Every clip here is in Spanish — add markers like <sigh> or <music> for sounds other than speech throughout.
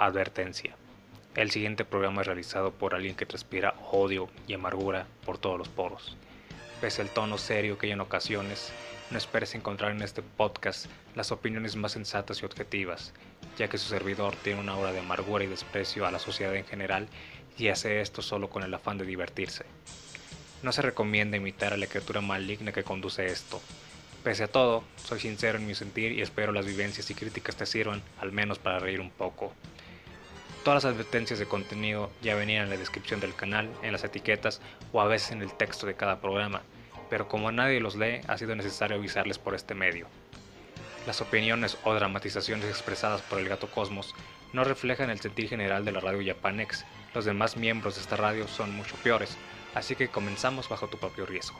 Advertencia. El siguiente programa es realizado por alguien que transpira odio y amargura por todos los poros. Pese al tono serio que hay en ocasiones, no esperes encontrar en este podcast las opiniones más sensatas y objetivas, ya que su servidor tiene una aura de amargura y desprecio a la sociedad en general y hace esto solo con el afán de divertirse. No se recomienda imitar a la criatura maligna que conduce esto. Pese a todo, soy sincero en mi sentir y espero las vivencias y críticas te sirvan, al menos para reír un poco. Todas las advertencias de contenido ya venían en la descripción del canal, en las etiquetas o a veces en el texto de cada programa, pero como nadie los lee, ha sido necesario avisarles por este medio. Las opiniones o dramatizaciones expresadas por el gato Cosmos no reflejan el sentir general de la radio Japanex. Los demás miembros de esta radio son mucho peores, así que comenzamos bajo tu propio riesgo.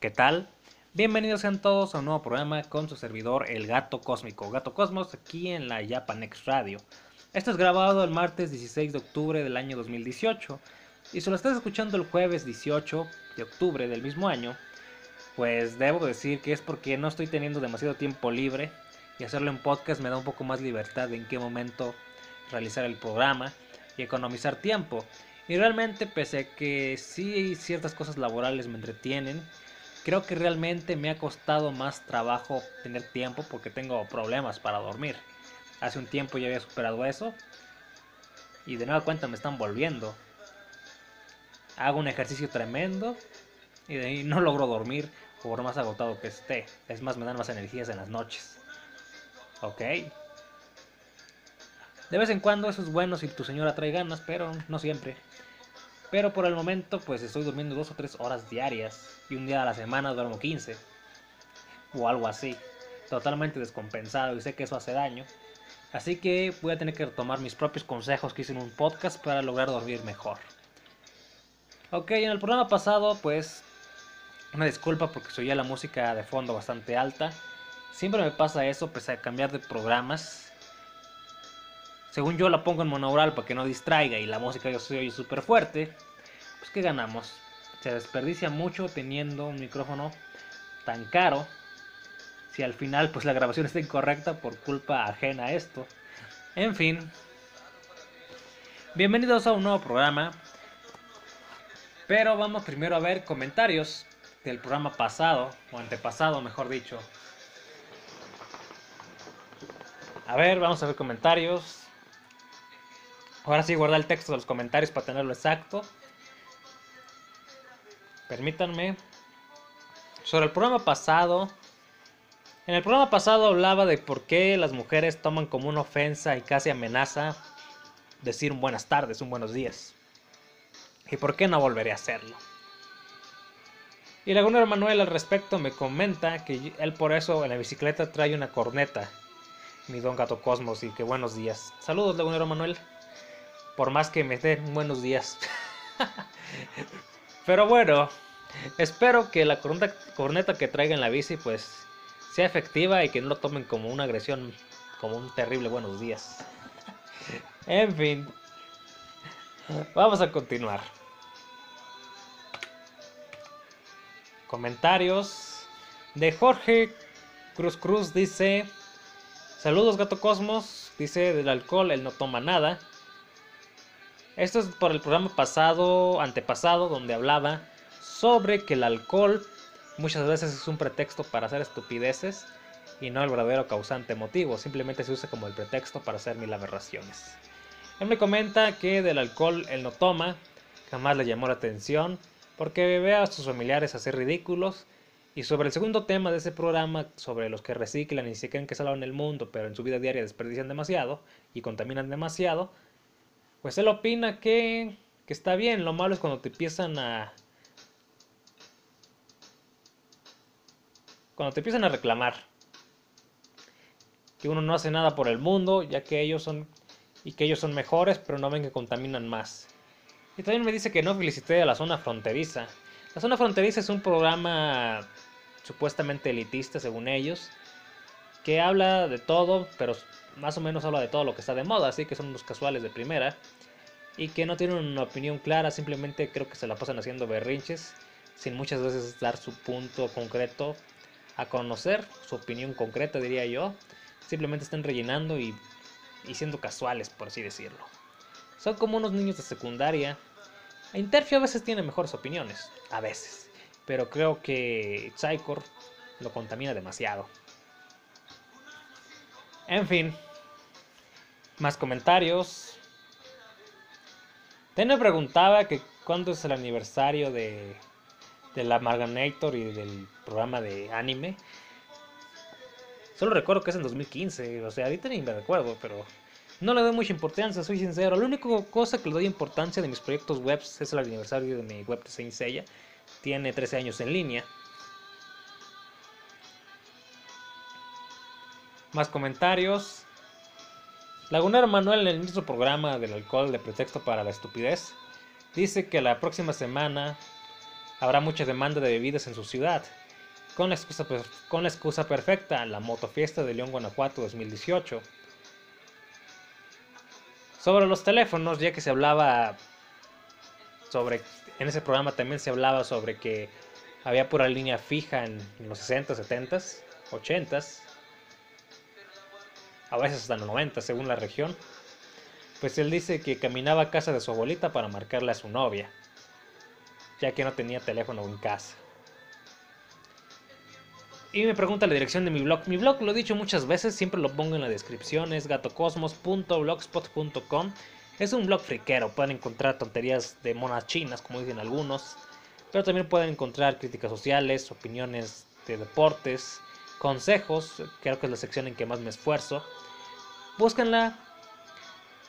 ¿Qué tal? Bienvenidos sean todos a un nuevo programa con su servidor El Gato Cósmico, Gato Cosmos, aquí en la Japanex Radio. Esto es grabado el martes 16 de octubre del año 2018 y si lo estás escuchando el jueves 18 de octubre del mismo año, pues debo decir que es porque no estoy teniendo demasiado tiempo libre y hacerlo en podcast me da un poco más libertad de en qué momento realizar el programa y economizar tiempo. Y realmente, pese a que sí ciertas cosas laborales me entretienen, creo que realmente me ha costado más trabajo tener tiempo porque tengo problemas para dormir. Hace un tiempo ya había superado eso y de nueva cuenta me están volviendo. Hago un ejercicio tremendo y de ahí no logro dormir por más agotado que esté. Es más, me dan más energías en las noches. Ok. De vez en cuando eso es bueno si tu señora trae ganas, pero no siempre. Pero por el momento pues estoy durmiendo dos o tres horas diarias y un día a la semana duermo 15 o algo así. Totalmente descompensado y sé que eso hace daño. Así que voy a tener que tomar mis propios consejos que hice en un podcast para lograr dormir mejor. Ok, en el programa pasado pues una disculpa porque soy ya la música de fondo bastante alta. Siempre me pasa eso pese a cambiar de programas según yo la pongo en monaural para que no distraiga y la música yo soy súper fuerte, pues ¿qué ganamos? Se desperdicia mucho teniendo un micrófono tan caro. Si al final pues la grabación <laughs> está incorrecta por culpa ajena a esto. En fin. Bienvenidos a un nuevo programa. Pero vamos primero a ver comentarios del programa pasado, o antepasado mejor dicho. A ver, vamos a ver comentarios. Ahora sí, guardar el texto de los comentarios para tenerlo exacto. Permítanme. Sobre el programa pasado. En el programa pasado hablaba de por qué las mujeres toman como una ofensa y casi amenaza decir un buenas tardes, un buenos días. Y por qué no volveré a hacerlo. Y Lagunero Manuel al respecto me comenta que él por eso en la bicicleta trae una corneta. Mi don Gato Cosmos y que buenos días. Saludos Lagunero Manuel por más que me den buenos días. <laughs> Pero bueno, espero que la corneta, que traiga en la bici pues sea efectiva y que no lo tomen como una agresión, como un terrible buenos días. <laughs> En fin, vamos a continuar. Comentarios de Jorge Cruz Cruz dice, saludos gato Cosmos, dice del alcohol él no toma nada. Esto es por el programa pasado, antepasado, donde hablaba sobre que el alcohol muchas veces es un pretexto para hacer estupideces y no el verdadero causante motivo, simplemente se usa como el pretexto para hacer mil aberraciones. Él me comenta que del alcohol él no toma, jamás le llamó la atención, porque ve a sus familiares hacer ridículos. Y sobre el segundo tema de ese programa, sobre los que reciclan y se creen que salvan el mundo, pero en su vida diaria desperdician demasiado y contaminan demasiado, pues él opina que, que está bien. Lo malo es cuando te empiezan a... Cuando te empiezan a reclamar. Que uno no hace nada por el mundo, ya que ellos son... Y que ellos son mejores, pero no ven que contaminan más. Y también me dice que no felicité a la zona fronteriza. La zona fronteriza es un programa supuestamente elitista, según ellos, que habla de todo, pero más o menos habla de todo lo que está de moda, así que son unos casuales de primera y que no tienen una opinión clara, simplemente creo que se la pasan haciendo berrinches sin muchas veces dar su punto concreto a conocer, su opinión concreta diría yo, simplemente están rellenando y, y siendo casuales, por así decirlo. Son como unos niños de secundaria. Interfio a veces tiene mejores opiniones, a veces, pero creo que Psychor lo contamina demasiado. En fin, más comentarios. Ten me preguntaba que cuándo es el aniversario de, de la Marganator y del programa de anime. Solo recuerdo que es en 2015, o sea, ahorita ni me recuerdo, pero no le doy mucha importancia, soy sincero. La única cosa que le doy importancia de mis proyectos web es el aniversario de mi web de Seiya. Tiene 13 años en línea. Más comentarios. Lagunero Manuel en el mismo programa del alcohol de pretexto para la estupidez dice que la próxima semana habrá mucha demanda de bebidas en su ciudad, con la excusa, con la excusa perfecta, la motofiesta de León, Guanajuato 2018. Sobre los teléfonos, ya que se hablaba sobre, en ese programa también se hablaba sobre que había pura línea fija en, los 60, 70, 80 a veces hasta 90 según la región, pues él dice que caminaba a casa de su abuelita para marcarle a su novia, ya que no tenía teléfono en casa. Y me pregunta la dirección de mi blog. Mi blog lo he dicho muchas veces, siempre lo pongo en la descripción, es gatocosmos.blogspot.com. Es un blog friquero, pueden encontrar tonterías de monas chinas, como dicen algunos, pero también pueden encontrar críticas sociales, opiniones de deportes, consejos, creo que es la sección en que más me esfuerzo. Búsquenla.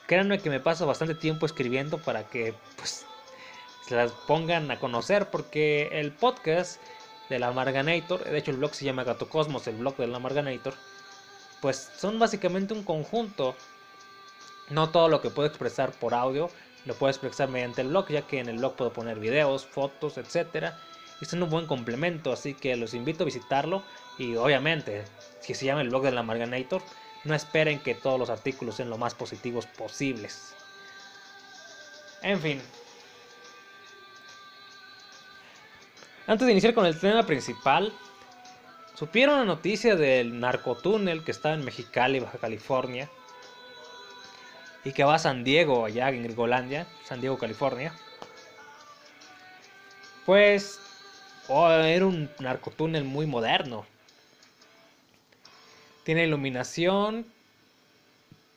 Créanme que me paso bastante tiempo escribiendo para que pues se las pongan a conocer porque el podcast de la Marganator, de hecho el blog se llama Gato Cosmos, el blog de la Marganator, pues son básicamente un conjunto. No todo lo que puedo expresar por audio lo puedo expresar mediante el blog, ya que en el blog puedo poner videos, fotos, etcétera. Y es un buen complemento, así que los invito a visitarlo. Y obviamente, si se llama el blog de la Marganator, no esperen que todos los artículos sean lo más positivos posibles. En fin, Antes de iniciar con el tema principal, supieron la noticia del narcotúnel que está en Mexicali, Baja California, y que va a San Diego, allá en Gringolandia, San Diego, California. Pues oh, era un narcotúnel muy moderno. Tiene iluminación,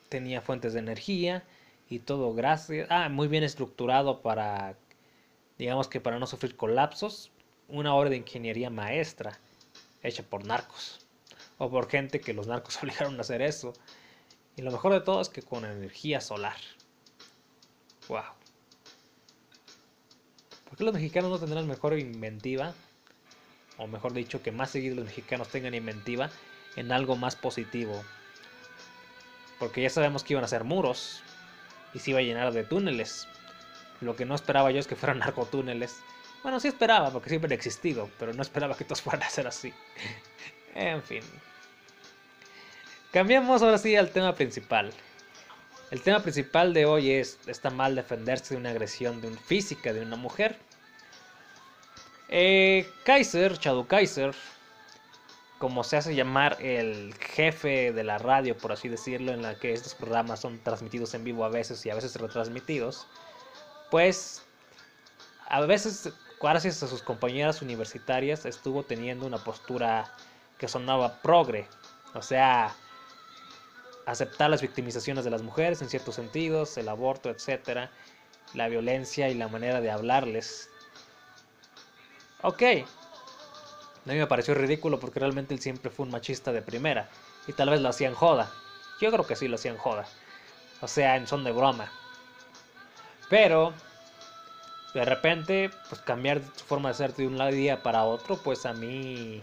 tenía fuentes de energía y todo gracias. Ah, muy bien estructurado para, digamos que para no sufrir colapsos una obra de ingeniería maestra hecha por narcos o por gente que los narcos <laughs> obligaron a hacer eso. Y lo mejor de todo es que con energía solar. Wow. ¿Por qué los mexicanos no tendrán mejor inventiva? O mejor dicho, que más seguido los mexicanos tengan inventiva en algo más positivo. Porque ya sabemos que iban a ser muros y se iba a llenar de túneles. Lo que no esperaba yo es que fueran <laughs> narcotúneles. Bueno, sí esperaba, porque siempre ha existido, pero no esperaba que todos fueran a ser así. <laughs> en fin. Cambiamos ahora sí al tema principal. El tema principal de hoy es, está mal defenderse de una agresión de un, física de una mujer. Eh, Kaiser, Chadu Kaiser, como se hace llamar el jefe de la radio, por así decirlo, en la que estos programas son transmitidos en vivo a veces y a veces retransmitidos, pues a veces gracias a sus compañeras universitarias, estuvo teniendo una postura que sonaba progre, o sea, aceptar las victimizaciones de las mujeres en ciertos sentidos, el aborto, etcétera, la violencia y la manera de hablarles. Ok, a mí me pareció ridículo porque realmente él siempre fue un machista de primera y tal vez lo hacían joda. Yo creo que sí lo hacían joda. O sea, en son de broma. Pero de repente, pues cambiar su forma de ser de un día para otro, pues a mí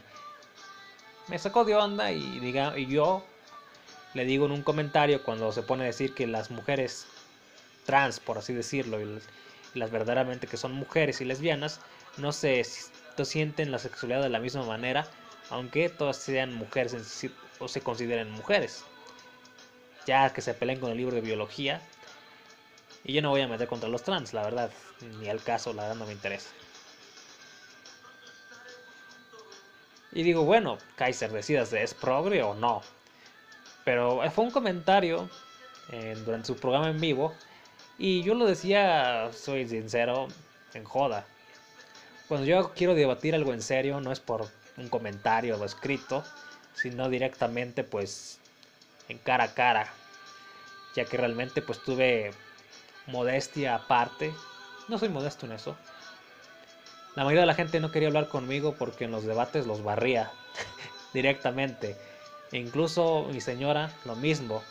me sacó de onda y, diga, y yo le digo en un comentario cuando se pone a decir que las mujeres trans, por así decirlo, y las, verdaderamente que son mujeres y lesbianas, no se sienten la sexualidad de la misma manera, aunque todas sean mujeres o se consideren mujeres. Ya que se peleen con el libro de biología, y yo no voy a meter contra los trans, la verdad. Ni al caso, la verdad no me interesa. Y digo, bueno, Kaiser, decidas, ¿es progre o no? Pero fue un comentario durante su programa en vivo. Y yo lo decía, soy sincero, en joda. Cuando yo quiero debatir algo en serio, no es por un comentario o escrito, sino directamente, pues, en cara a cara. Ya que realmente, pues, tuve modestia aparte. No soy modesto en eso. La mayoría de la gente no quería hablar conmigo porque en los debates los barría <laughs> directamente. E incluso mi señora, lo mismo.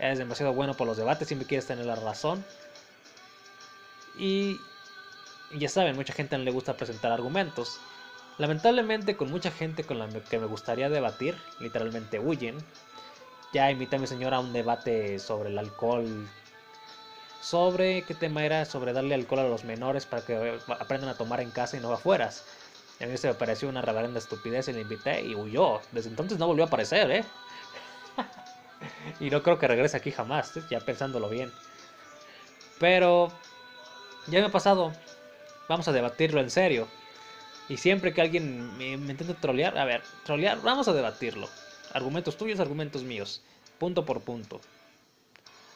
Es demasiado bueno por los debates, siempre quieres tener la razón. Y ya saben, mucha gente no le gusta presentar argumentos. Lamentablemente con mucha gente con la que me gustaría debatir, literalmente huyen. Ya invité a mi señora a un debate sobre el alcohol sobre qué tema era sobre darle alcohol a los menores para que aprendan a tomar en casa y no afuera. a mí se me pareció una reverenda estupidez y le invité y huyó. Desde entonces no volvió a aparecer, ¿eh? <laughs> y no creo que regrese aquí jamás, ¿eh? ya pensándolo bien. Pero ya me ha pasado. Vamos a debatirlo en serio. Y siempre que alguien me, me intente trolear, a ver, trolear, vamos a debatirlo. argumentos tuyos, argumentos míos, punto por punto.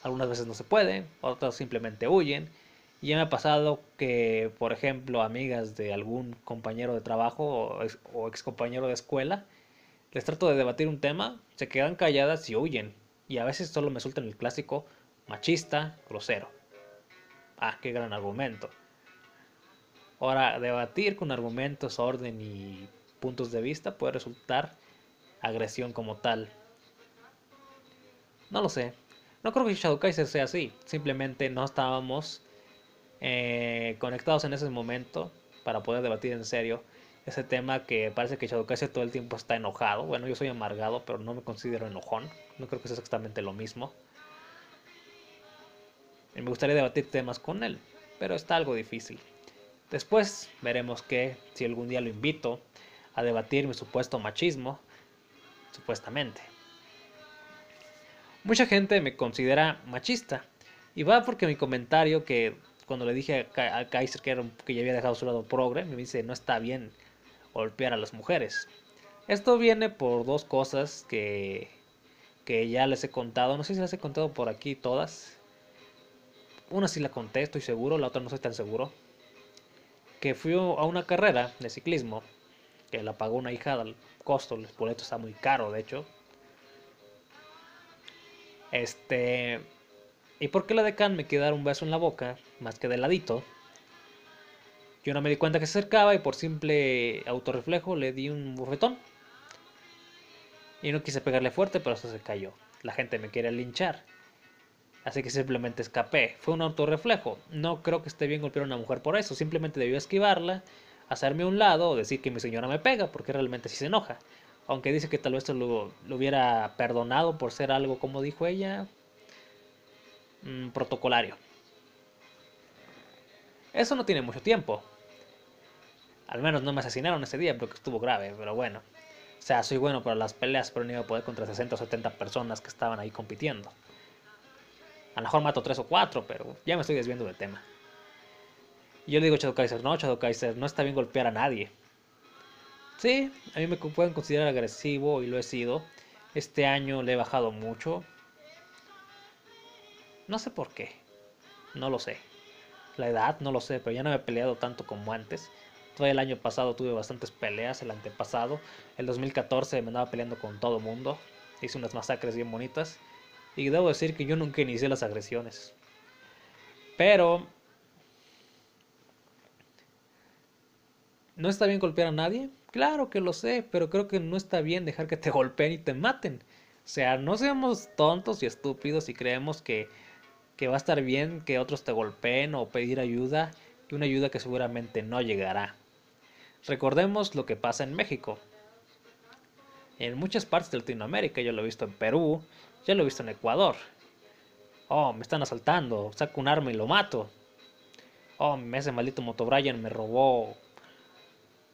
Algunas veces no se puede, otras simplemente huyen. Y ya me ha pasado que, por ejemplo, amigas de algún compañero de trabajo o ex, o ex compañero de escuela, les trato de debatir un tema, se quedan calladas y huyen. Y a veces solo me sueltan el clásico machista, grosero. Ah, qué gran argumento. Ahora, debatir con argumentos, orden y puntos de vista puede resultar agresión como tal. No lo sé. No creo que Shadow Kaiser sea así. Simplemente no estábamos eh, conectados en ese momento para poder debatir en serio ese tema que parece que Shadow Kaiser todo el tiempo está enojado. Bueno, yo soy amargado, pero no me considero enojón. No creo que sea exactamente lo mismo. Y me gustaría debatir temas con él, pero está algo difícil. Después veremos que si algún día lo invito a debatir mi supuesto machismo, supuestamente. Mucha gente me considera machista. Y va porque mi comentario que cuando le dije a Kaiser que, ya había dejado su lado progre, me dice no está bien golpear a las mujeres. Esto viene por dos cosas que, que ya les he contado. No sé si las he contado por aquí todas. Una sí la conté, estoy seguro, la otra no estoy tan seguro. Que fui a una carrera de ciclismo, que la pagó una hija del costo, el boleto está muy caro, de hecho. Este. ¿Y por qué la decan me quiere dar un beso en la boca, más que de ladito? Yo no me di cuenta que se acercaba y por simple autorreflejo le di un bofetón. Y no quise pegarle fuerte, pero eso se cayó. La gente me quiere linchar. Así que simplemente escapé. Fue un autorreflejo. No creo que esté bien golpear a una mujer por eso. Simplemente debió esquivarla, hacerme a un lado o decir que mi señora me pega, porque realmente sí se enoja. Aunque dice que tal vez lo, lo hubiera perdonado por ser algo, como dijo ella, mmm, protocolario. Eso no tiene mucho tiempo. Al menos no me asesinaron ese día porque estuvo grave, pero bueno. O sea, soy bueno para las peleas, pero no iba a poder contra 60 o 70 personas que estaban ahí compitiendo. A lo mejor mato 3 o 4, pero ya me estoy desviando del tema. Yo le digo a Kaiser, no, Shadow Kaiser, no está bien golpear a nadie. Sí, a mí me pueden considerar agresivo y lo he sido. Este año le he bajado mucho. No sé por qué. No lo sé. La edad, no lo sé, pero ya no me he peleado tanto como antes. Todavía el año pasado tuve bastantes peleas, el antepasado. El 2014 me andaba peleando con todo mundo. Hice unas masacres bien bonitas. Y debo decir que yo nunca inicié las agresiones. Pero... ¿No está bien golpear a nadie? Claro que lo sé, pero creo que no está bien dejar que te <laughs> golpeen y te maten. O sea, no seamos tontos y estúpidos y creemos que, que va a estar bien que otros te golpeen o pedir ayuda y una ayuda que seguramente no llegará. Recordemos lo que pasa en México. En muchas partes de Latinoamérica, yo lo he visto en Perú, ya lo he visto en Ecuador. Oh, me están asaltando, saco un arma y lo mato. Oh, ese maldito Moto Brian me robó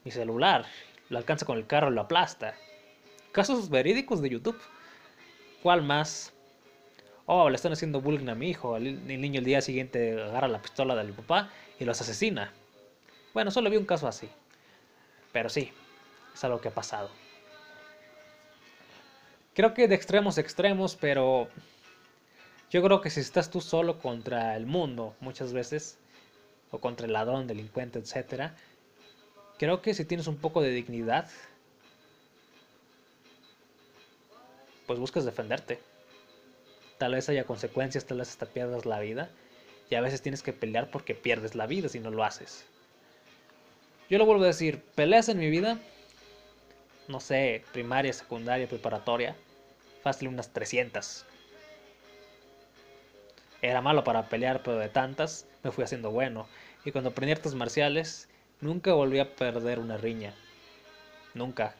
mi celular, lo alcanza con el carro y lo aplasta. Casos verídicos de YouTube. ¿Cuál más? Oh, le están haciendo bullying a mi hijo. El, niño el día siguiente agarra la pistola del papá y los asesina. Bueno, solo vi un caso así. Pero sí, es algo que ha pasado. Creo que de extremos a extremos, pero yo creo que si estás tú solo contra el mundo muchas veces, o contra el ladrón, delincuente, etcétera, Creo que si tienes un poco de dignidad, pues buscas defenderte. Tal vez haya consecuencias, tal vez hasta pierdas la vida. Y a veces tienes que pelear porque pierdes la vida si no lo haces. Yo lo vuelvo a decir, peleas en mi vida, no sé, primaria, secundaria, preparatoria, fácil unas 300. Era malo para pelear, pero de tantas me fui haciendo bueno. Y cuando aprendí artes marciales, Nunca volví a perder una riña. Nunca.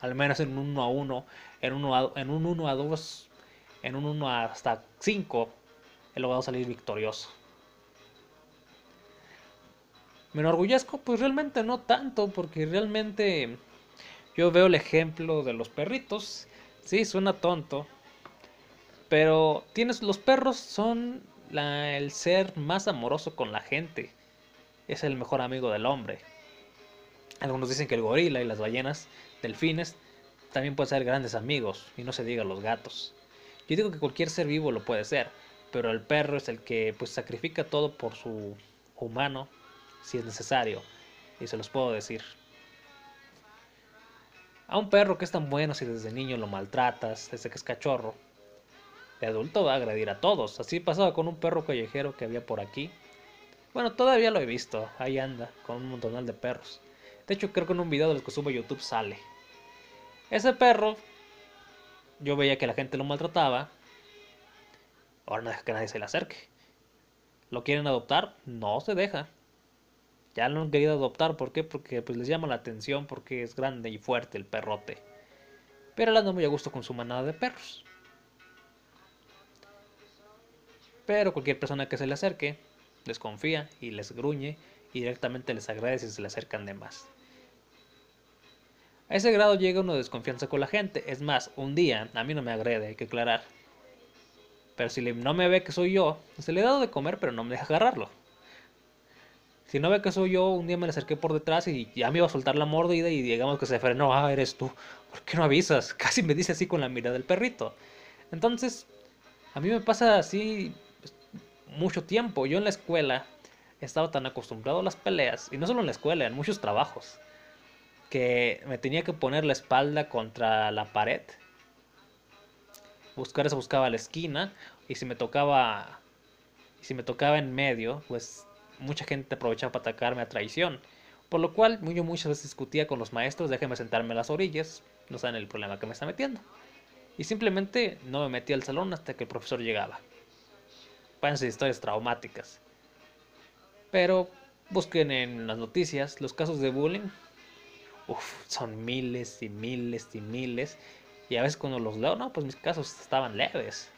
Al menos en un 1 a 1, en, uno en un 1 a 2, en un 1 hasta 5, he logrado salir victorioso. ¿Me enorgullezco? Pues realmente no tanto, porque realmente yo veo el ejemplo de los perritos. Sí, suena tonto. Pero tienes, los perros son el ser más amoroso con la gente es el mejor amigo del hombre. Algunos dicen que el gorila y las ballenas delfines también pueden ser grandes amigos, y no se diga los gatos. Yo digo que cualquier ser vivo lo puede ser, pero el perro es el que pues sacrifica todo por su humano si es necesario, y se los puedo decir. A un perro que es tan bueno si desde niño lo maltratas, desde que es cachorro, de adulto va a agredir a todos. Así pasaba con un perro callejero que había por aquí. Bueno, todavía lo he visto, ahí anda, con un montonal de perros. De hecho, creo que en un video de los que subo a YouTube sale. Ese perro, yo veía que la gente lo maltrataba. Ahora no deja que nadie se le acerque. ¿Lo quieren adoptar? No se deja. Ya lo han querido adoptar, ¿por qué? Porque pues les llama la atención porque es grande y fuerte el perrote. Pero él anda muy a gusto con su manada de perros. Pero cualquier persona que se le acerque, desconfía y les gruñe y directamente les agradece si se le acercan de más. A ese grado llega uno de desconfianza con la gente. Es más, un día, a mí no me agrede, hay que aclarar. Pero si no me ve que soy yo, se le he dado de comer, pero no me deja agarrarlo. Si no ve que soy yo, un día me le acerqué por detrás y ya me iba a soltar la mordida y digamos que se frenó, ah, eres tú. ¿Por qué no avisas? <laughs> Casi me dice así con la mirada del perrito. Entonces, a mí me pasa así pues, mucho tiempo. Yo en la escuela estaba tan acostumbrado a las peleas, y no solo en la escuela, en muchos trabajos, que me tenía que poner la espalda contra la pared. Buscar eso buscaba la esquina, y si me tocaba, y si me tocaba en medio, pues mucha gente aprovechaba para atacarme a traición. Por lo cual yo muchas veces discutía con los maestros, déjenme sentarme a las orillas, no saben el problema que me está metiendo. Y simplemente no me metí al salón hasta que el profesor llegaba. Párense historias traumáticas. Pero busquen en las noticias los casos de bullying. Son miles y miles y miles. Y a veces cuando los leo, no, pues mis casos estaban leves.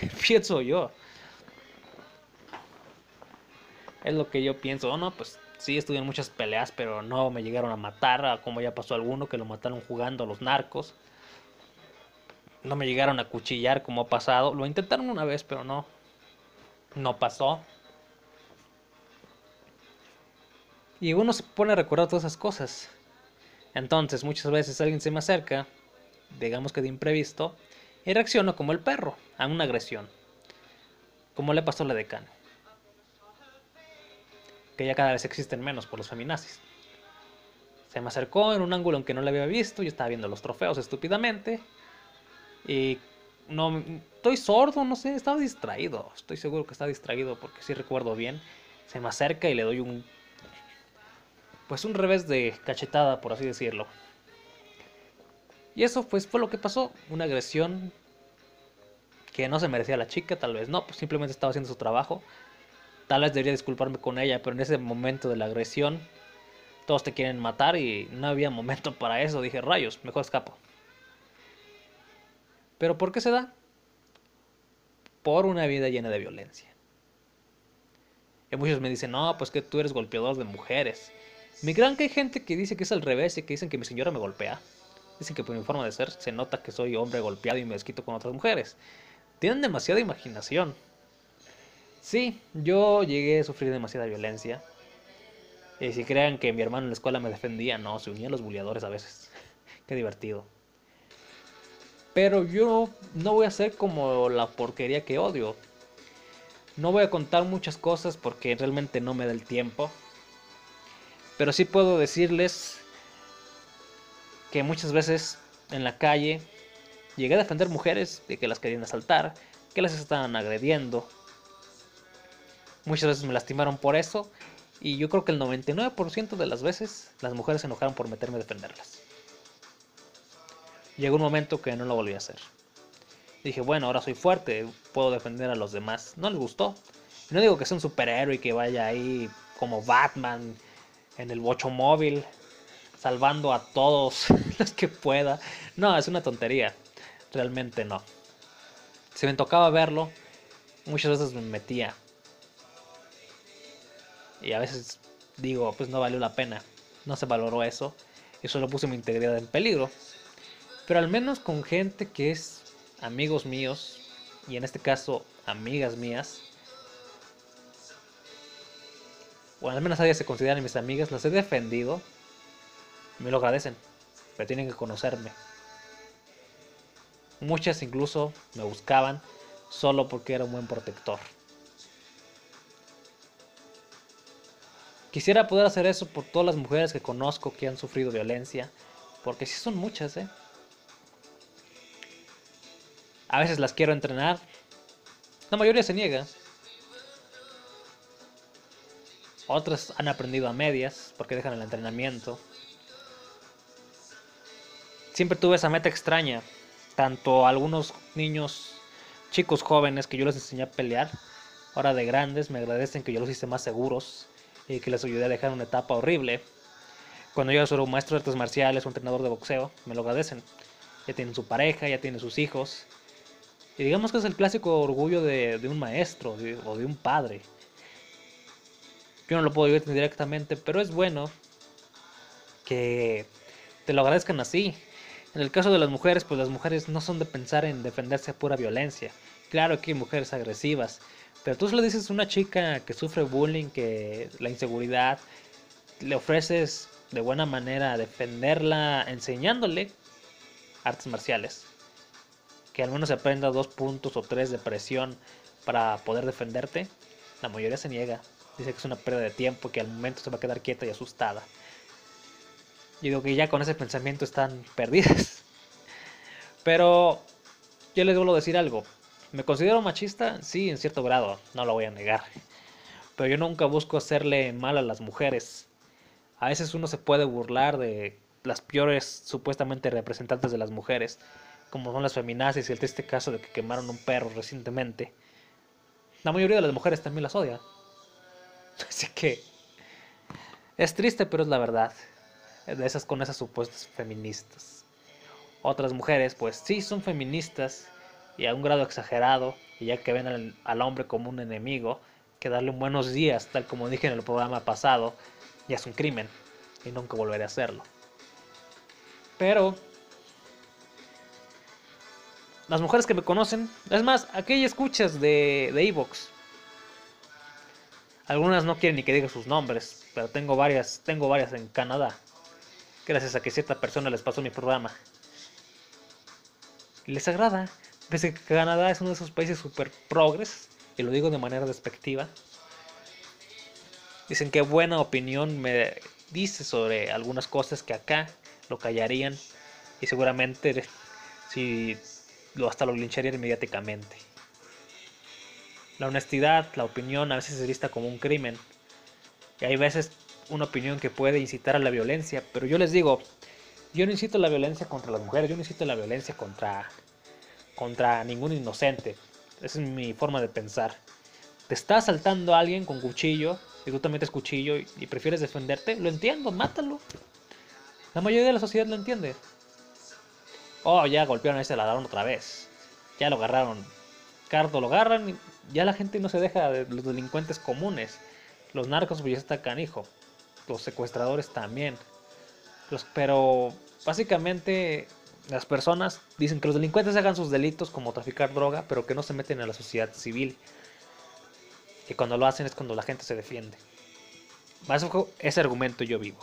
<laughs> Pienso yo. Es lo que yo pienso. Oh, no, pues sí, estuve en muchas peleas, pero no me llegaron a matar, como ya pasó alguno que lo mataron jugando a los narcos. No me llegaron a cuchillar como ha pasado. Lo intentaron una vez, pero no. No pasó. Y uno se pone a recordar todas esas cosas. Entonces, muchas veces alguien se me acerca, digamos que de imprevisto, y reacciono como el perro a una agresión. Como le pasó a la decana que ya cada vez existen menos por los feminazis. Se me acercó en un ángulo en que no le había visto, yo estaba viendo los trofeos estúpidamente. Y no estoy sordo, no sé, estaba distraído. Estoy seguro que estaba distraído porque si recuerdo bien. Se me acerca y le doy un pues un revés de cachetada, por así decirlo. Y eso pues fue lo que pasó, una agresión que no se merecía la chica, tal vez no, pues simplemente estaba haciendo su trabajo. Tal vez debería disculparme con ella, pero en ese momento de la agresión, todos te quieren matar y no había momento para eso. Dije, rayos, mejor escapo. ¿Pero por qué se da? Por una vida llena de violencia. Y muchos me dicen, no, pues que tú eres golpeador de mujeres. Me crean que hay gente que dice que es al revés y que dicen que mi señora me golpea. Dicen que por mi forma de ser se nota que soy hombre golpeado y me desquito con otras mujeres. Tienen demasiada imaginación. Sí, yo llegué a sufrir demasiada violencia. Y si crean que mi hermano en la escuela me defendía, no, se unía a los bulliadores a veces. <laughs> Qué divertido. Pero yo no voy a ser como la porquería que odio. No voy a contar muchas cosas porque realmente no me da el tiempo. Pero sí puedo decirles que muchas veces en la calle llegué a defender mujeres de que las querían asaltar, que las estaban agrediendo, Muchas veces me lastimaron por eso. Y yo creo que el 99% de las veces las mujeres se enojaron por meterme a defenderlas. Llegó un momento que no lo volví a hacer. Dije, bueno, ahora soy fuerte, puedo defender a los demás. No les gustó. no digo que sea un superhéroe y que vaya ahí como Batman en el bocho móvil, salvando a todos <laughs> los que pueda. No, es una tontería. Realmente no. Si me tocaba verlo, muchas veces me metía y a veces digo, pues no valió la pena. No se valoró eso. Y solo puse mi integridad en peligro. Pero al menos con gente que es amigos míos. Y en este caso, amigas mías. O al menos a ellas se consideran mis amigas. Las he defendido. Me lo agradecen. Pero tienen que conocerme. Muchas incluso me buscaban solo porque era un buen protector. Quisiera poder hacer eso por todas las mujeres que conozco que han sufrido violencia, porque sí son muchas, ¿eh? A veces las quiero entrenar, la mayoría se niega. Otras han aprendido a medias porque dejan el entrenamiento. Siempre tuve esa meta extraña, tanto algunos niños, chicos jóvenes que yo les enseñé a pelear, ahora de grandes me agradecen que yo los hice más seguros y que les ayudé a dejar una etapa horrible. Cuando yo soy un maestro de artes marciales, un entrenador de boxeo, me lo agradecen. Ya tienen su pareja, ya tienen sus hijos. Y digamos que es el clásico orgullo de, un maestro o de un padre. Yo no lo puedo decir directamente, pero es bueno que te lo agradezcan así. En el caso de las mujeres, pues las mujeres no son de pensar en defenderse a pura violencia. Claro que hay mujeres agresivas, pero tú le dices a una chica que sufre bullying, que la inseguridad, le ofreces de buena manera defenderla enseñándole artes marciales. Que al menos aprenda dos puntos o tres de presión para poder defenderte. La mayoría se niega. Dice que es una pérdida de tiempo, que al momento se va a quedar quieta y asustada. Yo digo que ya con ese pensamiento están <laughs> perdidas. Pero yo les vuelvo a decir algo. ¿Me considero machista? Sí, en cierto grado, no lo voy a negar. Pero yo nunca busco hacerle mal a las mujeres. A veces uno se puede burlar de las peores supuestamente representantes de las mujeres, como son las feminazis y el triste caso de que quemaron un perro recientemente. La mayoría de las mujeres también las odia. <laughs> Así que es triste, pero es la verdad. De esas con esas supuestas feministas. Otras mujeres, pues sí, son feministas, y a un grado exagerado, y ya que ven al, hombre como un enemigo, que darle un buenos días, tal como dije en el programa pasado, ya es un crimen y nunca volveré a hacerlo. Pero las mujeres que me conocen, es más, aquellas escuchas de de Evox. Algunas no quieren ni que diga sus nombres, pero tengo varias, tengo varias en Canadá. Gracias a que cierta persona les pasó mi programa. les agrada. Pese que Canadá es uno de esos países super progres, y lo digo de manera despectiva, dicen que buena opinión me dice sobre algunas cosas que acá lo callarían y seguramente si lo hasta lo lincharían inmediatamente. La honestidad, la opinión a veces es vista como un crimen. Y hay veces una opinión que puede incitar a la violencia, pero yo les digo, yo no incito la violencia contra las mujeres, yo no incito la violencia contra contra ningún inocente. Esa es mi forma de pensar. Te está asaltando a alguien con cuchillo, y tú también tienes cuchillo y, prefieres defenderte, lo entiendo, mátalo. La mayoría de la sociedad lo entiende. Oh, ya golpearon a ese ladrón otra vez. Ya lo agarraron. Cardo lo agarran ya la gente no se deja de los delincuentes comunes. Los narcos pues ya canijo. Los secuestradores también. Los, pero básicamente las personas dicen que los delincuentes hagan sus delitos como traficar droga, pero que no se meten a la sociedad civil. Y cuando lo hacen es cuando la gente se defiende. Bajo ese argumento yo vivo.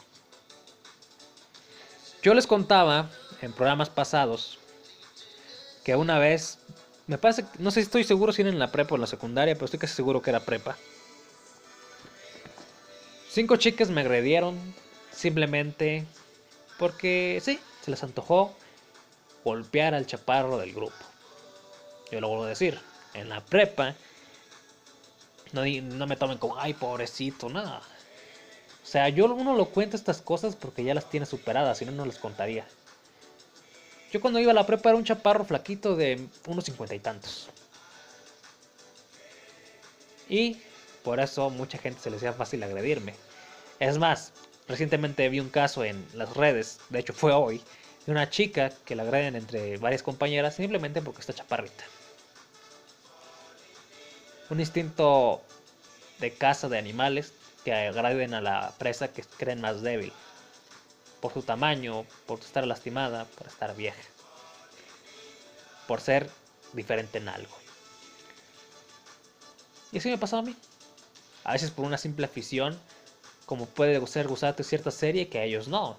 Yo les contaba en programas pasados que una vez, me parece, no sé si estoy seguro si era en la prepa o en la secundaria, pero estoy casi seguro que era prepa. Cinco chicas me agredieron simplemente porque sí, se les antojó golpear al chaparro del grupo. Yo lo vuelvo a decir, en la prepa, no, me tomen como, ay, pobrecito, nada. O sea, yo uno lo cuenta estas cosas porque ya las tiene superadas, si no, no las contaría. Yo cuando iba a la prepa era un chaparro flaquito de unos cincuenta y tantos. Y por eso mucha gente se le hacía fácil agredirme. Es más, recientemente vi un caso en las redes, de hecho fue hoy, de una chica que la agreden entre varias compañeras simplemente porque está chaparrita. Un instinto de caza de animales que agreden a la presa que creen más débil. Por su tamaño, por estar lastimada, por estar vieja. Por ser diferente en algo. Y así me pasó a mí. A veces por una simple afición, como puede ser gustarte cierta serie que a ellos no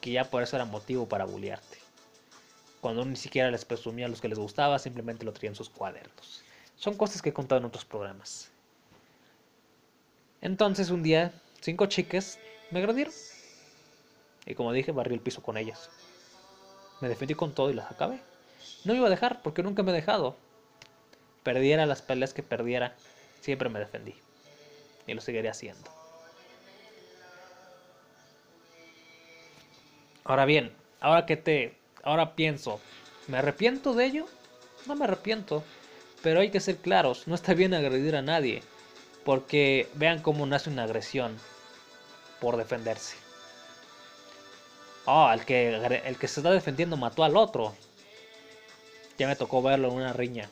que ya por eso era motivo para bullearte. cuando ni siquiera les presumía a los que les gustaba, simplemente lo traían sus cuadernos. Son cosas que he contado en otros programas. Entonces un día, cinco chicas me agredieron. Y como dije, barrí el piso con ellas. Me defendí con todo y las acabé. No me iba a dejar porque nunca me he dejado. Perdiera las peleas que perdiera, siempre me defendí. Y lo seguiré haciendo. Ahora bien, ahora que te. Ahora pienso, ¿me arrepiento de ello? No me arrepiento. Pero hay que ser claros, no está bien agredir a nadie. Porque vean cómo nace una agresión por defenderse. Oh, el que, el que se está defendiendo mató al otro. Ya me tocó verlo en una riña.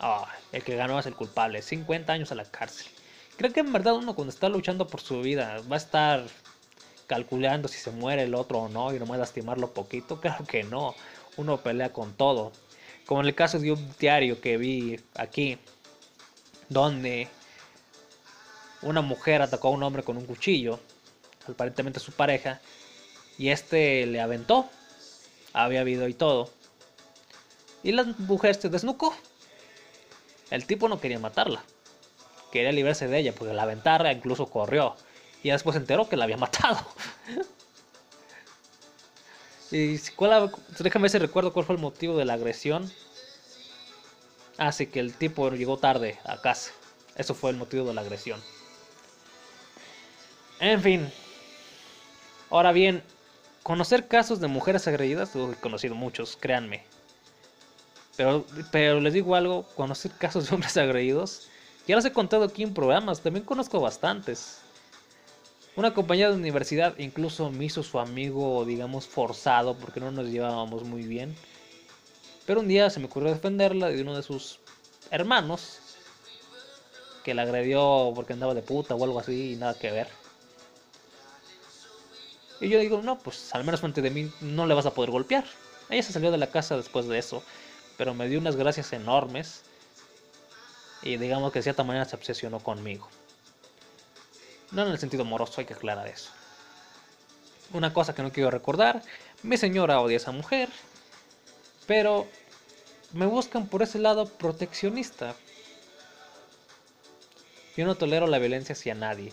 Oh, el que ganó es el culpable. 50 años a la cárcel. Creo que en verdad uno cuando está luchando por su vida va a estar calculando si se muere el otro o no y no va a lastimarlo poquito. <laughs> Claro que no. Uno pelea con todo. Como en el caso de un diario que vi aquí, donde una mujer atacó a un hombre con un cuchillo, aparentemente su pareja, y este le aventó. Había habido y todo. Y la mujer se desnucó. El tipo no quería matarla. Quería librarse de ella porque la aventara incluso corrió. Y después se enteró que la había matado. <laughs> y cuál, déjame ver si recuerdo cuál fue el motivo de la agresión. Así que el tipo llegó tarde a casa. Eso fue el motivo de la agresión. En fin. Ahora bien, conocer casos de mujeres agredidas, he conocido muchos, créanme. Pero, pero les digo algo, conocer casos de hombres <laughs> agredidos, ya los he contado aquí en programas, también conozco bastantes. Una compañera de universidad incluso me hizo su amigo, digamos, forzado porque no nos llevábamos muy bien. Pero un día se me ocurrió defenderla de uno de sus hermanos que la agredió porque andaba de puta o algo así y nada que ver. Y yo digo, no, pues al menos frente de mí no le vas a poder golpear. Ella se salió de la casa después de eso, pero me dio unas gracias enormes y digamos que de cierta manera se obsesionó conmigo. No en el sentido amoroso, hay que aclarar eso. Una cosa que no quiero recordar, mi señora odia a esa mujer, pero me buscan por ese lado proteccionista. Yo no tolero la violencia hacia nadie,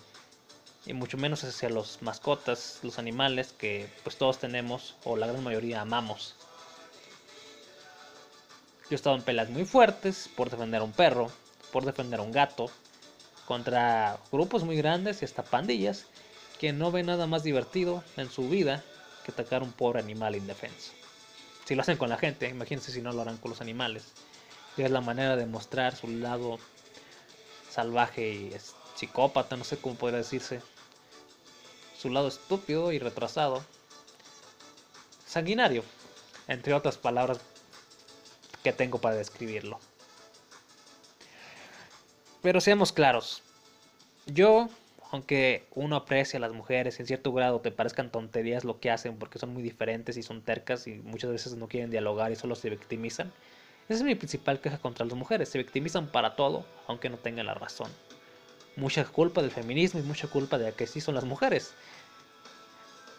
y mucho menos hacia los mascotas, los animales que pues todos tenemos o la gran mayoría amamos. Yo he estado en peleas muy fuertes por defender a un perro, por defender a un gato, contra grupos muy grandes y hasta pandillas que no ven nada más divertido en su vida que atacar un pobre animal indefenso. Si lo hacen con la gente, imagínense si no lo harán con los animales. Y es la manera de mostrar su lado salvaje y psicópata, no sé cómo podría decirse. Su lado estúpido y retrasado. Sanguinario, entre otras palabras que tengo para describirlo. Pero seamos claros. Yo, aunque uno aprecia a las mujeres, en cierto grado te parezcan tonterías lo que hacen porque son muy diferentes y son tercas y muchas veces no quieren dialogar y solo se victimizan. Esa es mi principal queja contra las mujeres. Se victimizan para todo, aunque no tengan la razón. Mucha culpa del feminismo y mucha culpa de que sí son las mujeres.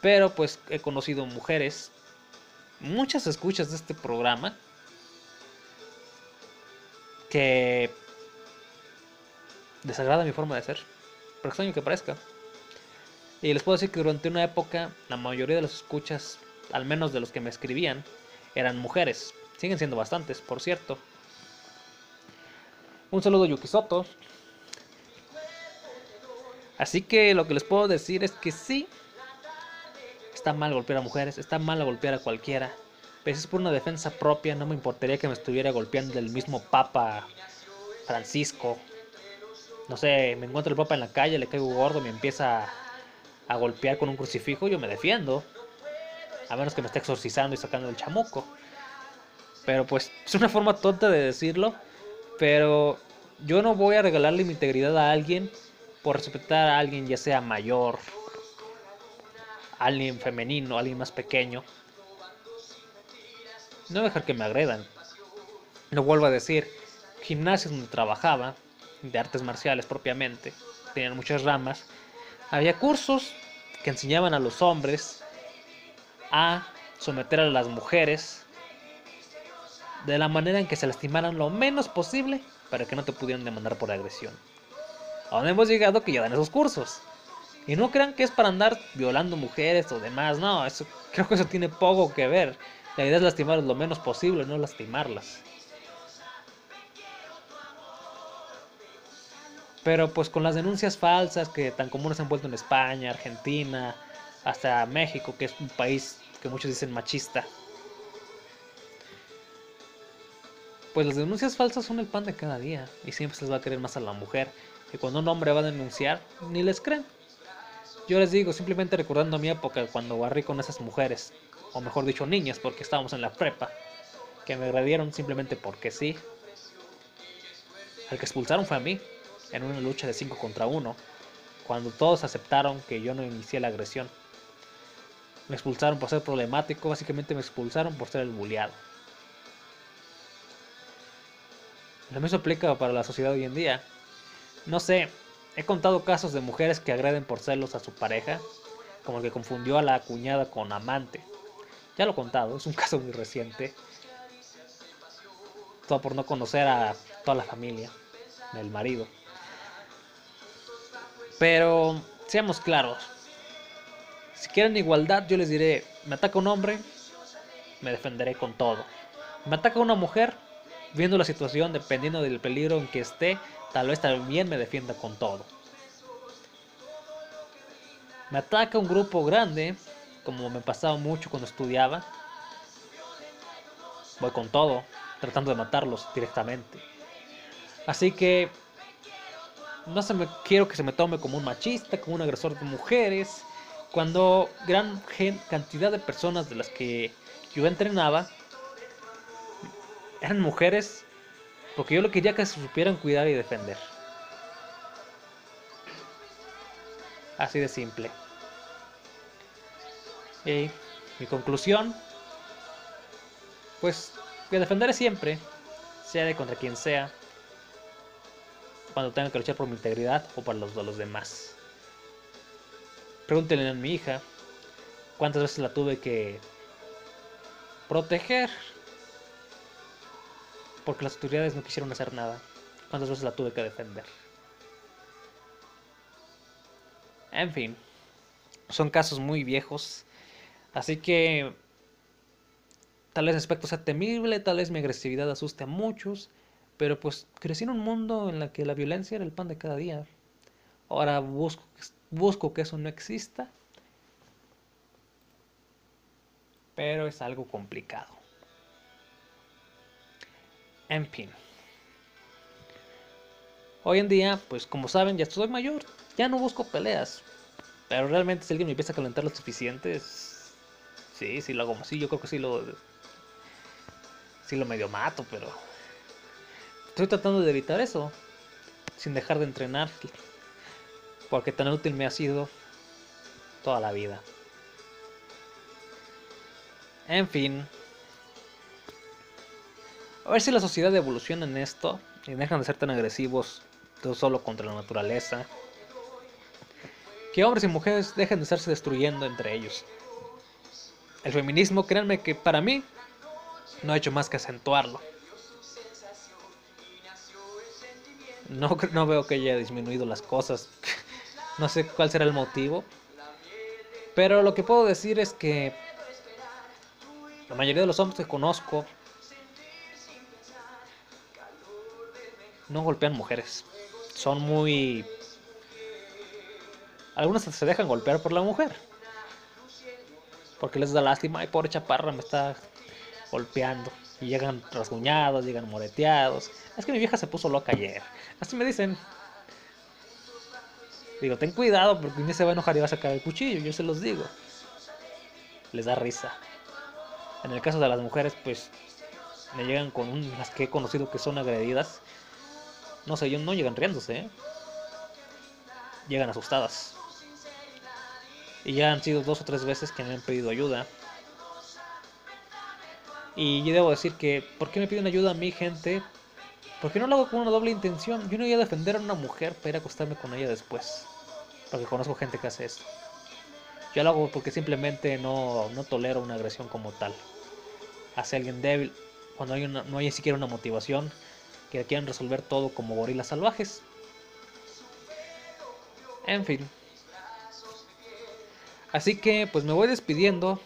Pero pues he conocido mujeres, muchas escuchas de este programa, que desagrada mi forma de ser, por extraño que parezca. Y les puedo decir que durante una época la mayoría de los escuchas, al menos de los que me escribían, eran mujeres. Siguen siendo bastantes, por cierto. Un saludo Yuki Soto. Así que lo que les puedo decir es que sí, está mal golpear a mujeres, está mal golpear a cualquiera. Pero si es por una defensa propia, no me importaría que me estuviera golpeando el mismo Papa Francisco no sé, me encuentro el papa en la calle, le caigo gordo, me empieza a, golpear con un crucifijo, yo me defiendo. A menos que me esté exorcizando y sacando el chamuco. Pero pues es una forma tonta de decirlo. Pero yo no voy a regalarle mi integridad a alguien por respetar a alguien ya sea mayor, alguien femenino, alguien más pequeño. No dejar que me agredan. No vuelvo a decir, gimnasios donde trabajaba, de artes marciales propiamente, tenían muchas ramas, había cursos que enseñaban a los hombres a someter a las mujeres de la manera en que se lastimaran lo menos posible para que no te pudieran demandar por agresión. A donde hemos llegado que ya dan esos cursos. Y no crean que es para andar violando mujeres o demás, no, eso, creo que eso tiene poco que ver. La idea es lastimarlas lo menos posible, no lastimarlas. Pero pues con las denuncias falsas que tan comunes han vuelto en España, Argentina, hasta México, que es un país que muchos dicen machista. Pues las denuncias falsas son el pan de cada día y siempre se les va a querer más a la mujer. Y cuando un hombre va a denunciar, ni les creen. Yo les digo, simplemente recordando mi época cuando barrí con esas mujeres, o mejor dicho niñas, porque estábamos en la prepa, que me agredieron simplemente porque sí. El que expulsaron fue a mí, en una lucha de 5 contra 1, cuando todos aceptaron que yo no inicié la agresión. Me expulsaron por ser problemático, básicamente me expulsaron por ser el bulliado. Lo mismo aplica para la sociedad hoy en día. No sé, he contado casos de mujeres que agreden por celos a su pareja, como el que confundió a la cuñada con amante. Ya lo he contado, es un <laughs> caso muy reciente. Todo por no conocer a toda la familia del marido. Pero seamos claros. Si quieren igualdad, yo les diré, me ataca un hombre, me defenderé con todo. Me ataca una mujer, viendo la situación, dependiendo del peligro en que esté, tal vez también me defienda con todo. Me ataca un grupo grande, como me pasaba mucho cuando estudiaba. Voy con todo, tratando de matarlos directamente. Así que no se me quiero que se me tome como un machista, como un agresor de mujeres, cuando gran cantidad de personas de las que yo entrenaba eran mujeres porque yo lo quería que se supieran cuidar y defender. Así de simple. Y mi conclusión, pues que defenderé siempre, sea de contra quien sea, cuando tenga que luchar por mi integridad o por los de los demás. Pregúntenle a mi hija cuántas veces la tuve que proteger porque las autoridades no quisieron hacer nada. Cuántas veces la tuve que defender. En fin, son casos muy viejos. Así que tal vez el aspecto sea temible, tal vez mi agresividad asuste a muchos, pero pues crecí en un mundo en el que la violencia era el pan de cada día. Ahora busco, busco que eso no exista, pero es algo complicado. En fin. Hoy en día, pues como saben, ya estoy mayor, ya no busco peleas. Pero realmente si alguien me empieza a calentar lo suficiente, sí, sí lo hago así, yo creo que sí lo sí lo medio mato, pero estoy tratando de evitar eso sin dejar de entrenar porque tan útil me ha sido toda la vida. En fin, a ver si la sociedad evoluciona en esto y dejan de ser tan agresivos solo contra la naturaleza. Que hombres y mujeres dejen de estarse destruyendo entre ellos. El feminismo, créanme que para mí no ha hecho más que acentuarlo. No, no veo que haya disminuido las cosas. no sé cuál será el motivo. Pero lo que puedo decir es que la mayoría de los hombres que conozco no golpean mujeres. Son muy... Algunas se dejan golpear por la mujer. Porque les da lástima. Ay, pobre chaparra, me está golpeando. Y llegan rasguñados, llegan moreteados. Es que mi vieja se puso loca ayer. Así me dicen. Digo, ten cuidado porque ni se va a enojar y va a sacar el cuchillo. Yo se los digo. Les da risa. En el caso de las mujeres, pues me llegan con las que he conocido que son agredidas. No sé, ellos no llegan riéndose, ¿eh? Llegan asustadas. Y ya han sido dos o tres veces que me han pedido ayuda. Y yo debo decir que, ¿por qué me piden ayuda a mí, gente? Porque no lo hago con una doble intención. Yo no voy a defender a una mujer para ir a acostarme con ella después. Porque conozco gente que hace eso. Yo lo hago porque simplemente no, no tolero una agresión como tal. Hacia alguien débil, cuando hay una- no hay siquiera una motivación, que quieren resolver todo como gorilas salvajes. En fin. Así que pues me voy despidiendo.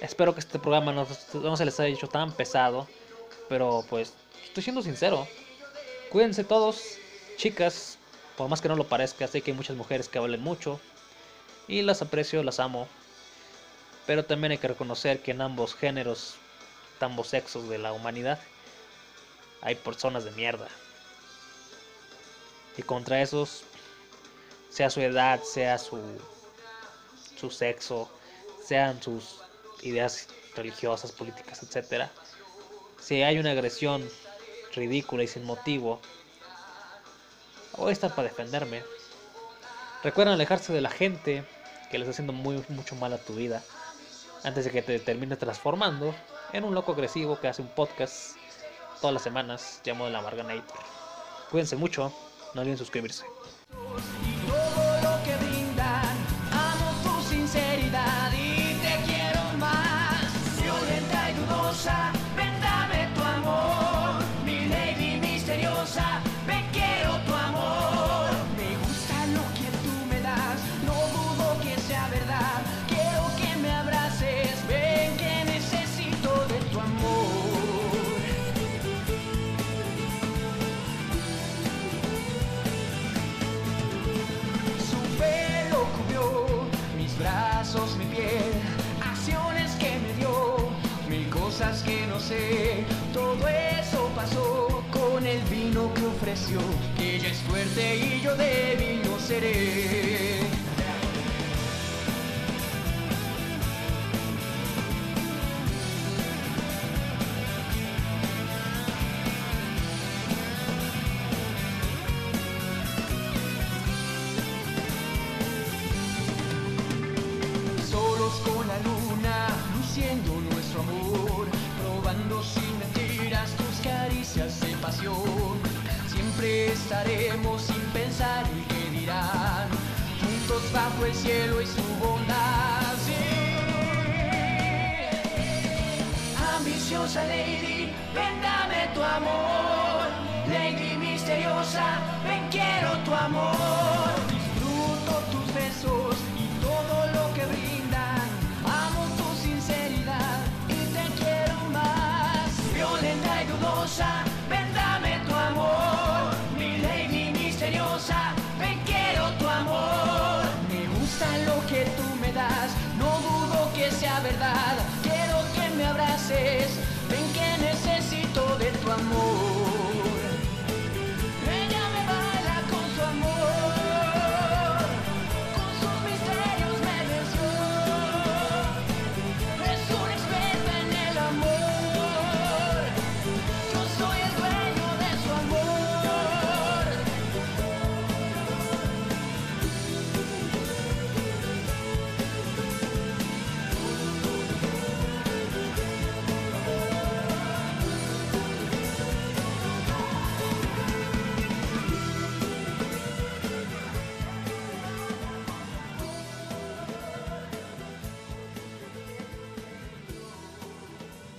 Espero que este programa no, no se les haya hecho tan pesado. Pero pues estoy siendo sincero. Cuídense todos, chicas. Por más que no lo parezca, sé que hay muchas mujeres que valen mucho. Y las aprecio, las amo. Pero también hay que reconocer que en ambos géneros, ambos sexos de la humanidad, hay personas de mierda. Y contra esos, sea su edad, sea su, su sexo, sean sus ideas religiosas, políticas, etc. Si hay una agresión ridícula y sin motivo, voy a estar para defenderme. Recuerden alejarse de la gente que le está haciendo muy, mucho mal a tu vida antes de que te termines transformando en un loco agresivo que hace un podcast todas las semanas llamado La Marganator. Cuídense mucho, no olviden suscribirse. Que ofreció. Ella es fuerte y yo débil no seré. Sin pensar el que dirán, juntos bajo el cielo y su bondad. Sí. Ambiciosa lady, ven dame tu amor. Lady misteriosa, ven quiero tu amor. verdad, quiero que me abraces, ven que necesito de tu amor.